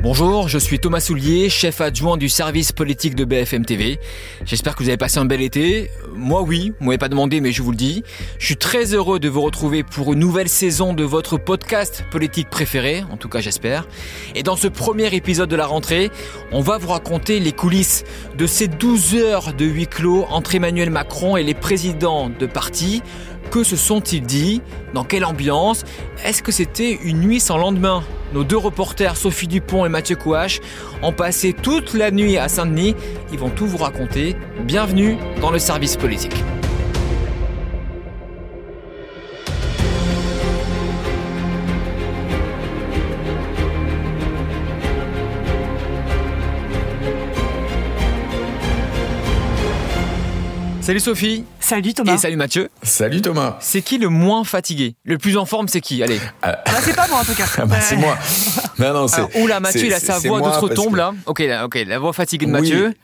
Bonjour, je suis Thomas Soulier, chef adjoint du service politique de BFM TV. J'espère que vous avez passé un bel été. Moi oui, vous m'avez pas demandé mais je vous le dis. Je suis très heureux de vous retrouver pour une nouvelle saison de votre podcast politique préféré, en tout cas j'espère. Et dans ce premier épisode de la rentrée, on va vous raconter les coulisses de ces 12 heures de huis clos entre Emmanuel Macron et les présidents de partis. Que se sont-ils dit? Dans quelle ambiance? Est-ce que c'était une nuit sans lendemain? Nos deux reporters, Sophie Dupont et Mathieu Couache, ont passé toute la nuit à Saint-Denis. Ils vont tout vous raconter. Bienvenue dans le service politique. Salut Sophie. Salut Thomas. Et salut Mathieu. Salut Thomas. C'est qui le moins fatigué? Le plus en forme, c'est qui? Allez. Ah, bah, c'est pas moi en tout cas. Ah bah, c'est moi. Non, non, c'est. Oula, Mathieu, il a sa voix d'outre-tombe là. Ok, là, ok, la voix fatiguée de Mathieu.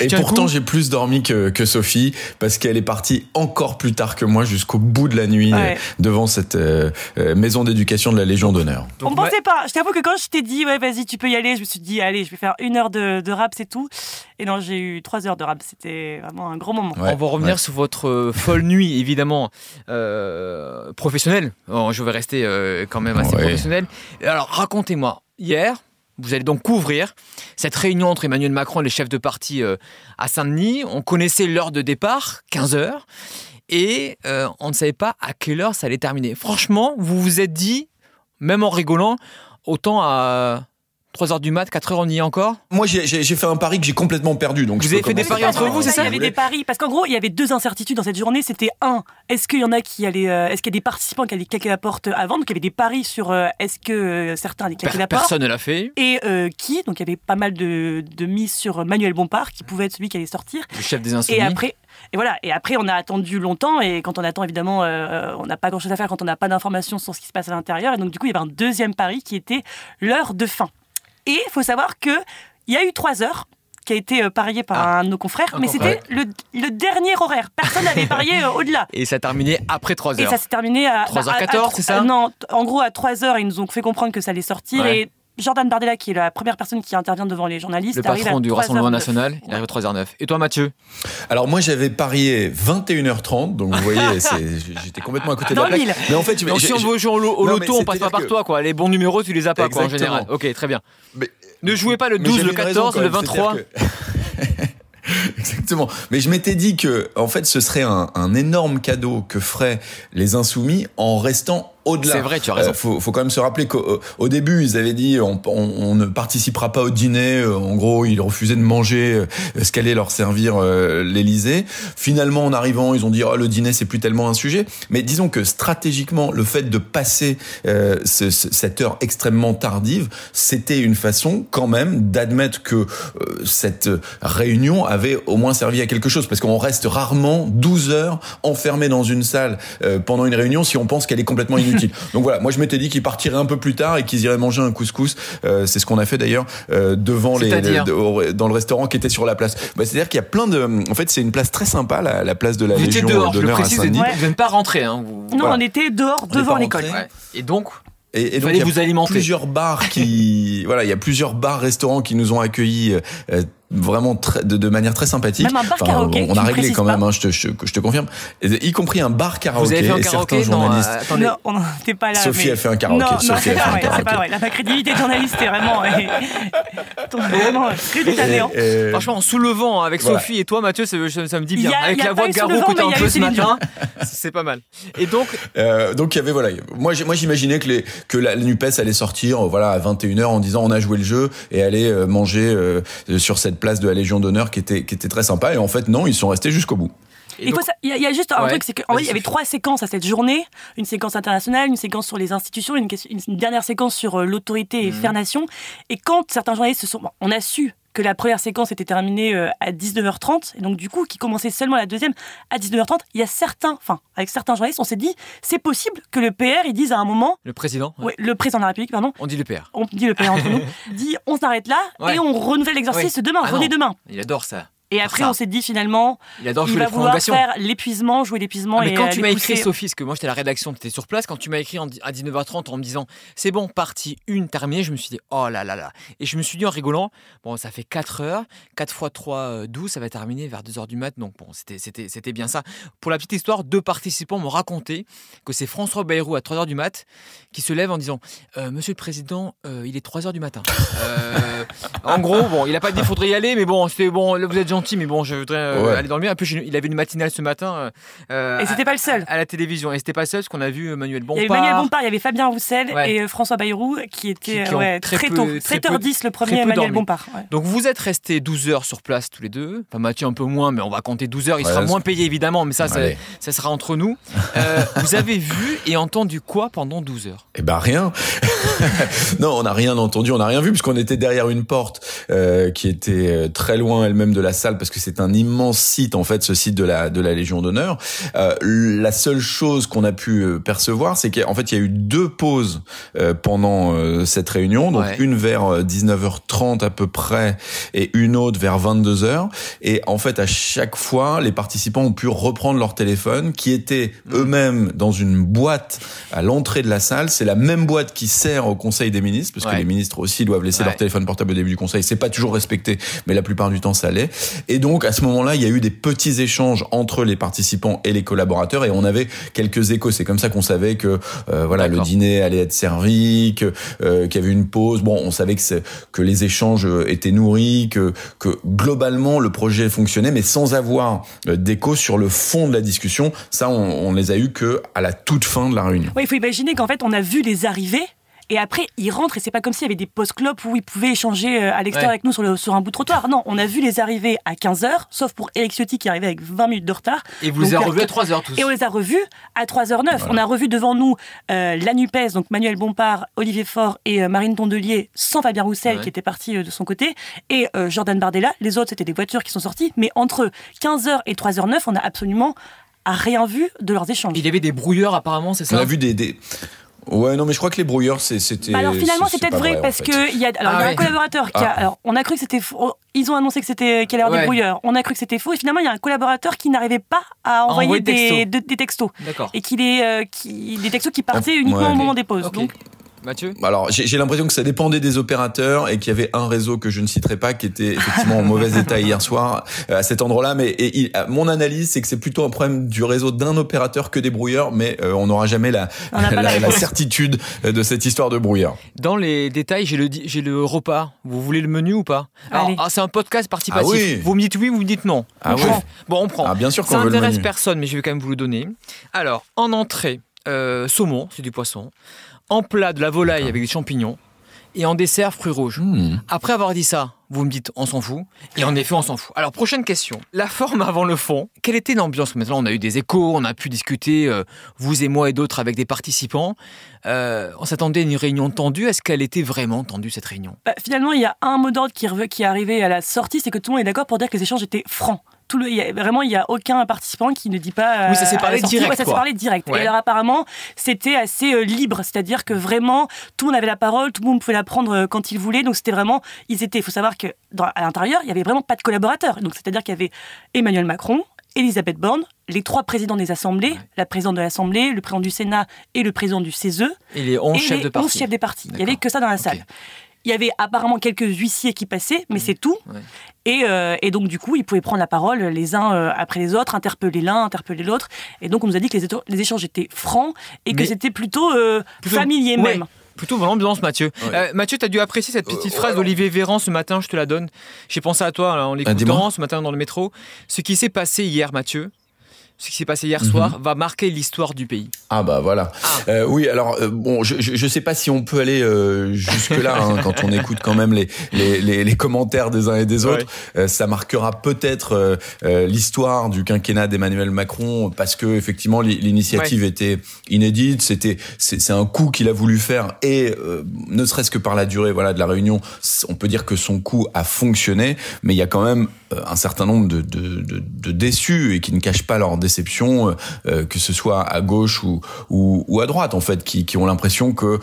Et pourtant, j'ai plus dormi que, que Sophie parce qu'elle est partie encore plus tard que moi jusqu'au bout de la nuit euh, devant cette euh, euh, maison d'éducation de la Légion d'honneur. On pensait pas. Je t'avoue que quand je t'ai dit, ouais, vas-y, tu peux y aller, je me suis dit, allez, je vais faire une heure de, de rap, c'est tout. Et non, j'ai eu trois heures de rap. C'était vraiment un gros moment. on va revenir sur votre folle nuit, évidemment, euh, professionnelle. je vais rester quand même assez professionnel. Alors, racontez-moi. Hier, vous allez donc couvrir cette réunion entre Emmanuel Macron et les chefs de parti euh, à Saint-Denis. On connaissait l'heure de départ, 15 heures, et euh, on ne savait pas à quelle heure ça allait terminer. Franchement, vous vous êtes dit, même en rigolant, autant à 3h du mat, 4h on y est encore Moi j'ai fait un pari que j'ai complètement perdu. Donc vous avez fait des paris entre vous, c'est ça Il y avait des paris parce qu'en gros il y avait deux incertitudes dans cette journée. C'était un, est-ce qu'il y en a qui allaient, euh, est-ce qu'il y a des participants qui allaient claquer la porte avant? Donc il y avait des paris sur euh, est-ce que euh, certains allaient claquer la porte. Personne ne l'a fait. Et qui? Donc il y avait pas mal de, de mises sur Manuel Bompard qui pouvait être celui qui allait sortir. Le chef des insoumis. Et après. Et voilà. Et après, on a attendu longtemps. Et quand on attend, évidemment, on n'a pas grand-chose à faire quand on n'a pas d'informations sur ce qui se passe à l'intérieur. Et donc, du coup, il y avait un deuxième pari qui était l'heure de fin. Et il faut savoir qu'il y a eu trois heures qui a été euh, parié par ah. un de nos confrères, mais c'était le, dernier horaire. Personne n'avait parié euh, au-delà. Et ça a terminé après 3 heures. Et ça s'est terminé à 3h14, c'est ça Non, en gros à 3 heures, ils nous ont fait comprendre que ça allait sortir et Jordan Bardella, qui est la première personne qui intervient devant les journalistes. Le patron du Rassemblement National, il arrive à 3h09. Et toi, Mathieu? Alors, moi, j'avais parié 21h30, donc vous voyez, j'étais complètement à côté de la plaque. Mais en fait, donc, si on veut jouer au, loto, on passe pas par toi, quoi. Les bons numéros, tu les as pas, quoi, en général. Ok, très bien. ne jouez pas le 12, le 14, le 23. Exactement. Mais je m'étais dit que, en fait, ce serait un, un énorme cadeau que feraient les insoumis en restant au-delà. C'est vrai, tu as raison. Euh, faut, faut quand même se rappeler qu'au au début, ils avaient dit on, on, ne participera pas au dîner. Euh, en gros, ils refusaient de manger euh, ce qu'allait leur servir euh, l'Élysée. Finalement, en arrivant, ils ont dit oh, le dîner c'est plus tellement un sujet. Mais disons que stratégiquement, le fait de passer ce, cette heure extrêmement tardive, c'était une façon quand même d'admettre que cette réunion avait au moins servi à quelque chose, parce qu'on reste rarement 12 heures enfermé dans une salle pendant une réunion si on pense qu'elle est complètement inutile. Donc voilà, moi je m'étais dit qu'ils partiraient un peu plus tard et qu'ils iraient manger un couscous. Euh, c'est ce qu'on a fait d'ailleurs euh, devant les, dans le restaurant qui était sur la place. Bah, C'est-à-dire qu'il y a plein de, en fait c'est une place très sympa, la, la place de la vous Légion d'honneur à Saint-Denis. Vous n'êtes pas rentré, hein, Non, on était dehors devant l'école. Et donc. Et, et donc, il y a plusieurs bars qui, voilà, il y a plusieurs bars, restaurants qui nous ont accueillis euh, vraiment très, de, de, manière très sympathique. Même un bar karaoké. On, a réglé quand même, hein, je, te, je, je, te confirme. Y compris un bar karaoké. Vous avez fait un karaoké journalistes. Non, euh, non on n'était pas là. Sophie a fait un karaoké. Non, Sophie non, a un karaoké. Pas vrai. La crédibilité de journaliste est vraiment, vraiment crédit à néant. Franchement, en soulevant avec Sophie et toi, Mathieu, ça, ça me dit bien. avec la voix de Garou que t'as un peu ce matin, c'est pas mal. Et donc, euh, donc il y avait voilà. Moi, j'imaginais que la Nupes allait sortir, voilà, à 21 h en disant on a joué le jeu et aller euh, manger sur cette place de la Légion d'honneur qui était, qui était très sympa. Et en fait, non, ils sont restés jusqu'au bout. Il y, y, a juste un truc, c'est qu'en vrai, il y avait trois séquences à cette journée. Une séquence internationale, une séquence sur les institutions, une, une dernière séquence sur euh, l'autorité et mmh. faire nation. Et quand certains journalistes se sont... on a su que la première séquence était terminée euh, à 19h30, et donc du coup, qui commençait seulement la deuxième à 19h30, il y a certains, enfin, avec certains journalistes, on s'est dit, c'est possible que le PR, ils disent à un moment... Le président ouais. le président de la République, pardon. On dit le PR. On dit le PR entre nous. dit, on s'arrête là, et on renouvelle l'exercice demain, ah demain. Il adore ça. Et après, on s'est dit finalement, il, adore va vouloir faire l'épuisement, jouer l'épuisement. Ah, mais quand tu m'as écrit, Sophie, parce que moi j'étais à la rédaction, tu étais sur place, quand tu m'as écrit à 19h30 en me disant c'est bon, partie 1 terminée, je me suis dit oh là là là. Et je me suis dit en rigolant, bon, ça fait 4 heures, 4 x 3, 12, ça va terminer vers 2h du mat, donc bon, c'était bien ça. Pour la petite histoire, deux participants m'ont raconté que c'est François Bayrou à 3h du mat qui se lève en disant euh, Monsieur le Président, euh, il est 3h du matin. Euh, en gros, bon, il a pas dit qu'il faudrait y aller, mais bon, c'était bon, vous êtes mais bon, je voudrais euh, aller dormir. Un peu, il avait une matinale ce matin. Euh, et c'était pas le seul. À, la télévision. Et c'était pas le seul, parce qu'on a vu Manuel Bompard. Il y avait Manuel Bompard, il y avait Fabien Roussel et François Bayrou qui étaient très, tôt. 7h10 le premier Manuel Bompard. Donc vous êtes restés 12 heures sur place tous les deux. Enfin, Mathieu un peu moins, mais on va compter 12 heures. Il sera moins payé évidemment, mais ça, ça, sera entre nous. Euh, vous avez vu et entendu quoi pendant 12 heures? Eh ben rien. non, on n'a rien entendu, on n'a rien vu, puisqu'on était derrière une porte qui était très loin elle-même de la salle parce que c'est un immense site en fait, ce site de la de la Légion d'honneur. Euh, la seule chose qu'on a pu euh, percevoir, c'est qu'en fait il y a eu deux pauses euh, pendant euh, cette réunion, donc une vers 19h30 à peu près et une autre vers 22h. Et en fait à chaque fois, les participants ont pu reprendre leur téléphone, qui était mm. eux-mêmes dans une boîte à l'entrée de la salle. C'est la même boîte qui sert au Conseil des ministres, parce que les ministres aussi doivent laisser leur téléphone portable au début du Conseil. C'est pas toujours respecté, mais la plupart du temps ça l'est. Et donc à ce moment-là, il y a eu des petits échanges entre les participants et les collaborateurs, et on avait quelques échos. C'est comme ça qu'on savait que euh, voilà le dîner allait être servi, que euh, qu'il y avait une pause. Bon, on savait que que les échanges étaient nourris, que que globalement le projet fonctionnait, mais sans avoir euh, d'écho sur le fond de la discussion. Ça, on, on les a eu que à la toute fin de la réunion. Oui, il faut imaginer qu'en fait, on a vu les arrivées et après, ils rentrent et c'est pas comme s'il y avait des post-clopes où ils pouvaient échanger euh, à l'extérieur avec nous sur, le, sur un bout de trottoir. Non, on a vu les arriver à 15h, sauf pour Eric Ciotti qui arrivait avec 20 minutes de retard. Et vous les avez revus à 3h tous. Et on les a revus à 3h09. On a revu devant nous euh, la NUPES, donc Manuel Bompard, Olivier Faure et euh, Marine Tondelier, sans Fabien Roussel qui était parti de son côté, et Jordan Bardella. Les autres, c'était des voitures qui sont sorties. Mais entre 15h et 3h09, on a absolument rien vu de leurs échanges. Il y avait des brouilleurs apparemment, c'est ça? On a vu des, des, Ouais, non, mais je crois que les brouilleurs, c'était. Bah alors finalement, c'est peut-être vrai, parce que il y a, alors, il y a ah un collaborateur qui a. Ah. Alors, on a cru que c'était faux. Ils ont annoncé que c'était qu'il y avait des brouilleurs. On a cru que c'était faux, et finalement, il y a un collaborateur qui n'arrivait pas à envoyer des, des, textos. D'accord. Et qu'il est, euh, qui, des textos qui partaient uniquement au moment des pauses. Donc, Mathieu Alors, j'ai l'impression que ça dépendait des opérateurs et qu'il y avait un réseau que je ne citerai pas qui était effectivement en mauvais état hier soir euh, à cet endroit-là. Mais et, mon analyse, c'est que c'est plutôt un problème du réseau d'un opérateur que des brouilleurs, mais euh, on n'aura jamais la, la, certitude de cette histoire de brouillard. Dans les détails, j'ai le, j'ai le repas. Vous voulez le menu ou pas? Alors, ah, c'est un podcast participatif. Ah vous me dites oui, vous me dites non. Ah oui. Bon, on prend. Ah, bien sûr Ça n'intéresse personne, mais je vais quand même vous le donner. Alors, en entrée, euh, saumon, c'est du poisson en plat de la volaille avec des champignons et en dessert fruits rouges. Hmm. Après avoir dit ça, vous me dites on s'en fout. Et en effet, on s'en fout. Alors, prochaine question. La forme avant le fond. Quelle était l'ambiance? Maintenant, on a eu des échos, on a pu discuter, euh, vous et moi et d'autres, avec des participants. Euh, on s'attendait à une réunion tendue. Est-ce qu'elle était vraiment tendue, cette réunion? Bah, Finalement, il y a un mot d'ordre qui, qui est arrivé à la sortie, c'est que tout le monde est d'accord pour dire que les échanges étaient francs tout le, y a, vraiment, il n'y a aucun participant qui ne dit pas. oui, ça s'est euh, parlé direct. ça s'est parlé direct. Et alors, apparemment, c'était assez euh, libre. C'est-à-dire que vraiment, tout le monde avait la parole, tout le monde pouvait la prendre euh, quand il voulait. Donc, c'était vraiment. Ils étaient. Il faut savoir qu'à l'intérieur, il n'y avait vraiment pas de collaborateurs. Donc, c'est-à-dire qu'il y avait Emmanuel Macron, Elisabeth Borne, les trois présidents des assemblées, la présidente de l'Assemblée, le président du Sénat et le président du CESE. Et les 11 chefs de parti. chefs des partis. Il n'y avait que ça dans la salle. Il y avait apparemment quelques huissiers qui passaient, mais mmh. c'est tout. Euh, et, donc, du coup, ils pouvaient prendre la parole les uns euh, après les autres, interpeller l'un, interpeller l'autre. Et donc, on nous a dit que les, échanges étaient francs et que c'était plutôt, euh, familier même. Plutôt dans l'ambiance, Mathieu. Mathieu, tu as dû apprécier cette petite phrase d'Olivier Véran ce matin, je te la donne. J'ai pensé à toi en l'écoutant ce matin dans le métro. Ce qui s'est passé hier, Mathieu, ce qui s'est passé hier soir mhm. va marquer l'histoire du pays. Ah bah voilà. Ah. Euh, oui, alors euh, bon, je, je, sais pas si on peut aller euh, jusque là hein, quand on écoute quand même les les, les, les commentaires des uns et des autres. Ça marquera peut-être l'histoire du quinquennat d'Emmanuel Macron parce que effectivement l'initiative était inédite. C'était c'est un coup qu'il a voulu faire et ne serait-ce que par la durée voilà de la réunion, on peut dire que son coup a fonctionné. Mais il y a quand même un certain nombre de, de, de, de déçus et qui ne cachent pas leur déception, que ce soit à gauche ou, ou, à droite, en fait, qui, qui ont l'impression que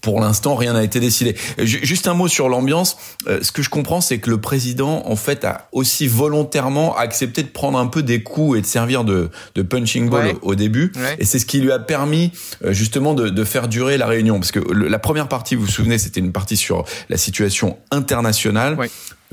pour l'instant rien n'a été décidé. Juste un mot sur l'ambiance. ce que je comprends, c'est que le président, en fait, a aussi volontairement accepté de prendre un peu des coups et de servir de, de punching ball au, début. Et c'est ce qui lui a permis justement de, de, faire durer la réunion. Parce que la première partie, vous vous souvenez, c'était une partie sur la situation internationale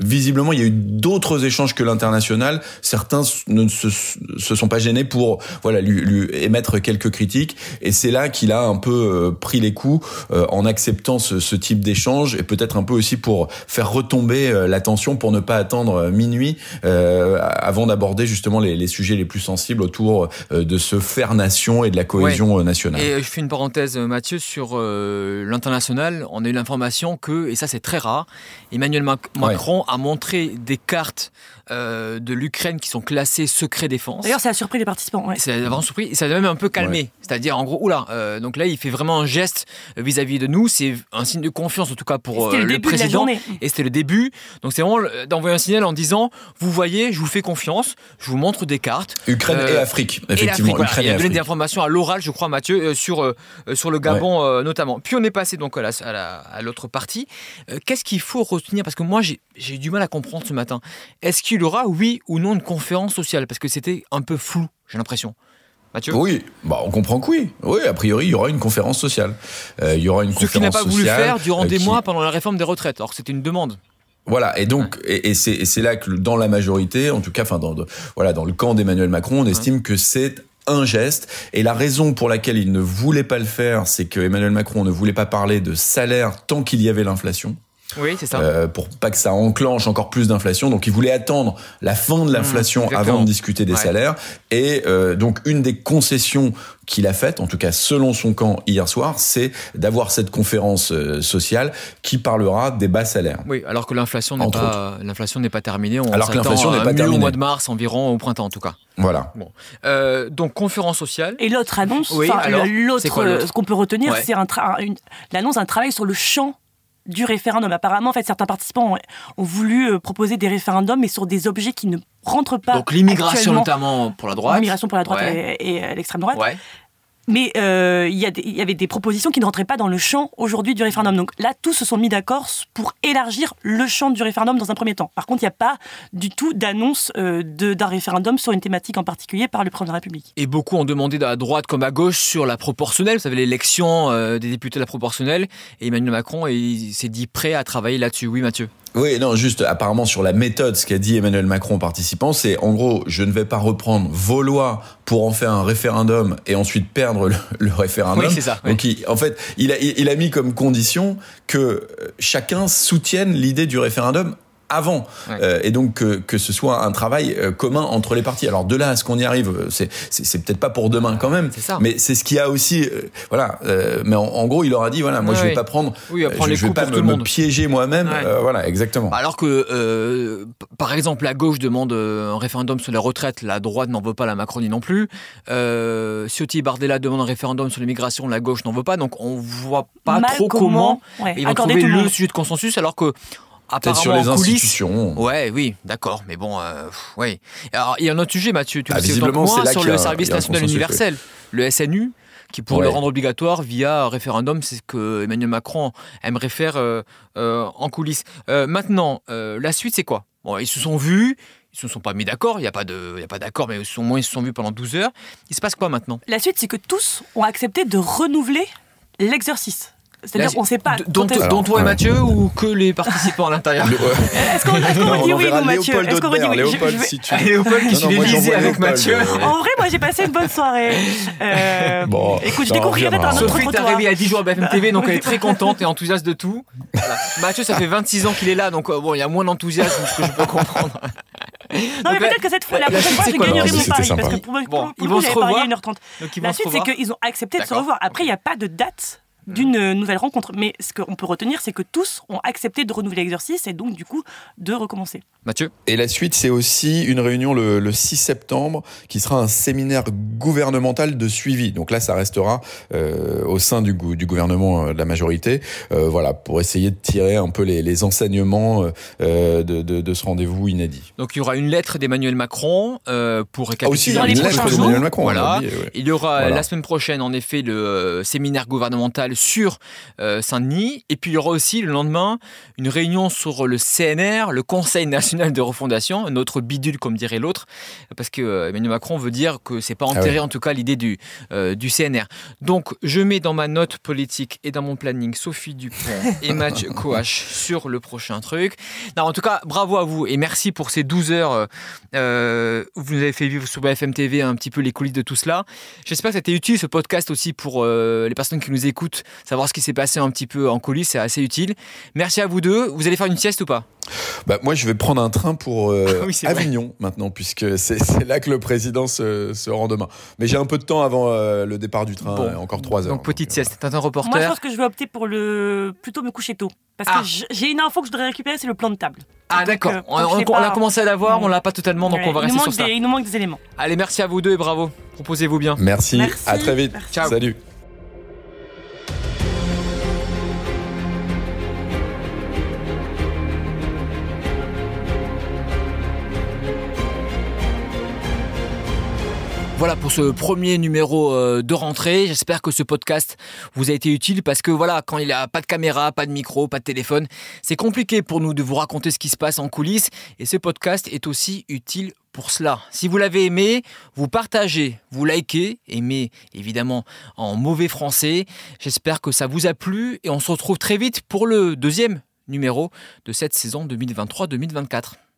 visiblement, il y a eu d'autres échanges que l'international. Certains ne se, se, sont pas gênés pour voilà lui, lui émettre quelques critiques. Et c'est là qu'il a un peu euh, pris les coups euh, en acceptant ce, ce type d'échange et peut-être un peu aussi pour faire retomber euh, l'attention pour ne pas attendre minuit avant d'aborder justement les, les, sujets les plus sensibles autour de ce faire nation et de la cohésion nationale. Et je fais une parenthèse, Mathieu, sur l'international. On a eu l'information que, et ça c'est très rare, Emmanuel Macron a montré des cartes euh, de l'Ukraine qui sont classées secret défense. D'ailleurs, ça a surpris les participants. Ouais. Ça a vraiment surpris et ça a même un peu calmé. C'est-à-dire, en gros, oula, euh, donc là, il fait vraiment un geste vis-à-vis de nous. C'est un signe de confiance, en tout cas, pour euh, le, président. Et c'était le début. Donc, c'est vraiment d'envoyer un signal en disant Vous voyez, je vous fais confiance, je vous montre des cartes. Ukraine et Afrique, effectivement. Et Ukraine il a donné des informations à l'oral, je crois, Mathieu, sur, sur le Gabon notamment. Puis, on est passé donc à l'autre partie. Qu'est-ce qu'il faut retenir? Parce que moi, j'ai eu du mal à comprendre ce matin. Est-ce qu'il aura, oui ou non, une conférence sociale Parce que c'était un peu flou, j'ai l'impression. Mathieu? Oui, bah, on comprend que oui. Oui, a priori, il y aura une conférence sociale. Euh, il y aura une Ce qu'il n'a pas voulu faire durant euh, des mois pendant la réforme des retraites, alors que c'était une demande. Voilà, et donc, et, c'est là que dans la majorité, en tout cas, enfin, dans, voilà, dans le camp d'Emmanuel Macron, on estime que c'est un geste. Et la raison pour laquelle il ne voulait pas le faire, c'est que Emmanuel Macron ne voulait pas parler de salaire tant qu'il y avait l'inflation. Oui, c'est ça. Euh, pour pas que ça enclenche encore plus d'inflation. Donc, il voulait attendre la fin de l'inflation mmh, avant de discuter des salaires. Et euh, donc, une des concessions qu'il a faites, en tout cas selon son camp hier soir, c'est d'avoir cette conférence euh, sociale qui parlera des bas salaires. Oui, alors que l'inflation n'est pas l'inflation n'est pas terminée. On alors que l'inflation n'est pas terminée. Au mois de mars environ, au printemps en tout cas. Voilà. Bon. Euh, donc conférence sociale. Et l'autre annonce, oui, l'autre, ce qu'on peut retenir, c'est l'annonce d'un travail sur le champ du référendum. Apparemment, en fait, certains participants ont, voulu euh, proposer des référendums, mais sur des objets qui ne rentrent pas. Donc l'immigration notamment pour la droite. L'immigration pour la droite et, euh, l'extrême droite. Mais euh, il y, avait des propositions qui ne rentraient pas dans le champ aujourd'hui du référendum. Donc là, tous se sont mis d'accord pour élargir le champ du référendum dans un premier temps. Par contre, il n'y a pas du tout d'annonce euh, d'un référendum sur une thématique en particulier par le président de la République. Et beaucoup ont demandé à droite comme à gauche sur la proportionnelle. Vous savez, l'élection euh, des députés de la proportionnelle. Et Emmanuel Macron s'est dit prêt à travailler là-dessus. Oui, Mathieu oui, non, juste apparemment sur la méthode, ce qu'a dit Emmanuel Macron aux participants, c'est en gros, je ne vais pas reprendre vos lois pour en faire un référendum et ensuite perdre le, référendum. Oui, c'est ça. Donc, en fait, il a, il a mis comme condition que chacun soutienne l'idée du référendum avant. Euh, et donc que, que, ce soit un travail euh, commun entre les partis. Alors de là à ce qu'on y arrive, c'est c'est peut-être pas pour demain quand même. Ça. Mais c'est ce qui a aussi, euh, voilà. mais en, gros, il leur a dit voilà, moi je vais pas prendre, oui, je, je vais pas me, me, piéger moi-même. voilà, exactement. Alors que par exemple la gauche demande un référendum sur les retraites, la droite n'en veut pas, la Macronie non plus. Ciotti Bardella demandent un référendum sur l'immigration, la gauche n'en veut pas. Donc on voit pas trop comment, ils vont trouver le, le sujet de consensus alors que Peut-être sur les institutions. Ouais, oui, d'accord, mais bon, euh, ouais. Alors, il y a un autre sujet, Mathieu, tu ah, sais autant que moi, sur le service national universel, le SNU, qui pourrait le rendre obligatoire via référendum, c'est ce que Emmanuel Macron aimerait faire euh, euh, en coulisses. maintenant, la suite, c'est quoi? Bon, ils se sont vus, ils se sont pas mis d'accord, il n'y a pas d'accord, mais au moins ils se sont vus pendant 12 heures. Il se passe quoi maintenant? La suite, c'est que tous ont accepté de renouveler l'exercice. C'est-à-dire qu'on ne sait pas. Dont, toi et Mathieu ou que les participants à l'intérieur Est-ce qu'on dit oui, nous, Mathieu Est-ce qu'on dit oui Léopold, si tu... Léopold qui suit avec Mathieu. En vrai, moi, j'ai passé une bonne soirée. Euh, bon, écoute, je découvrirai peut-être un autre Sophie est arrivée à 10 jours à BFM TV, donc elle est très contente et enthousiaste de tout. Mathieu, ça fait 26 ans qu'il est là, donc euh, bon, il y a moins d'enthousiasme, ce que je peux comprendre. Non, mais peut-être que cette fois, la prochaine fois, je gagnerai mon pari. Parce que pour moi, ils vont se revoir. 1h30. La suite, c'est qu'ils ont accepté de se revoir. Après, il n'y a pas de date d'une euh, nouvelle rencontre. Mais ce qu'on peut retenir, c'est que tous ont accepté de renouveler l'exercice et donc du coup de recommencer. Mathieu? Et la suite, c'est aussi une réunion le, 6 septembre qui sera un séminaire gouvernemental de suivi. Donc là, ça restera euh, au sein du, du gouvernement euh, de la majorité, voilà, pour essayer de tirer un peu les, enseignements de, de, ce rendez-vous inédit. Donc il y aura une lettre d'Emmanuel Macron pour récapituler. Ah aussi, une lettre d'Emmanuel Macron. Voilà. Il y aura la semaine prochaine, en effet, le séminaire gouvernemental sur euh, Saint-Denis. Et puis il y aura aussi le lendemain une réunion sur le CNR, le Conseil national de refondation, notre bidule comme dirait l'autre, parce que euh, Emmanuel Macron veut dire que c'est pas ah enterré en tout cas l'idée du, euh, du CNR. Donc je mets dans ma note politique et dans mon planning Sophie Dupont et Mathieu Coache sur le prochain truc. Non, en tout cas, bravo à vous et merci pour ces 12 heures où vous nous avez fait vivre sur BFM TV un petit peu les coulisses de tout cela. J'espère que c'était utile ce podcast aussi pour les personnes qui nous écoutent savoir ce qui s'est passé un petit peu en coulisses, c'est assez utile. Merci à vous deux. Vous allez faire une sieste ou pas? Bah, moi, je vais prendre un train pour euh, Avignon maintenant, puisque c'est là que le président se, se rend demain. Mais j'ai un peu de temps avant euh, le départ du train, euh, encore trois heures. Donc, petite sieste. T'es un reporter Moi, je pense que je vais opter pour le plutôt me coucher tôt. Parce que ah. j'ai une info que je voudrais récupérer, c'est le plan de table. Ah, d'accord. on, a commencé à l'avoir, on l'a pas totalement, donc on va rester sur ça. il nous manque des éléments. Allez, merci à vous deux et bravo. Proposez-vous bien. Merci. merci. À très vite. Ciao. Salut. Voilà pour ce premier numéro euh, de rentrée. J'espère que ce podcast vous a été utile parce que voilà, quand il n'y a pas de caméra, pas de micro, pas de téléphone, c'est compliqué pour nous de vous raconter ce qui se passe en coulisses et ce podcast est aussi utile pour cela. Si vous l'avez aimé, vous partagez, vous likez, aimez évidemment en mauvais français. J'espère que ça vous a plu et on se retrouve très vite pour le deuxième numéro de cette saison 2023-2024.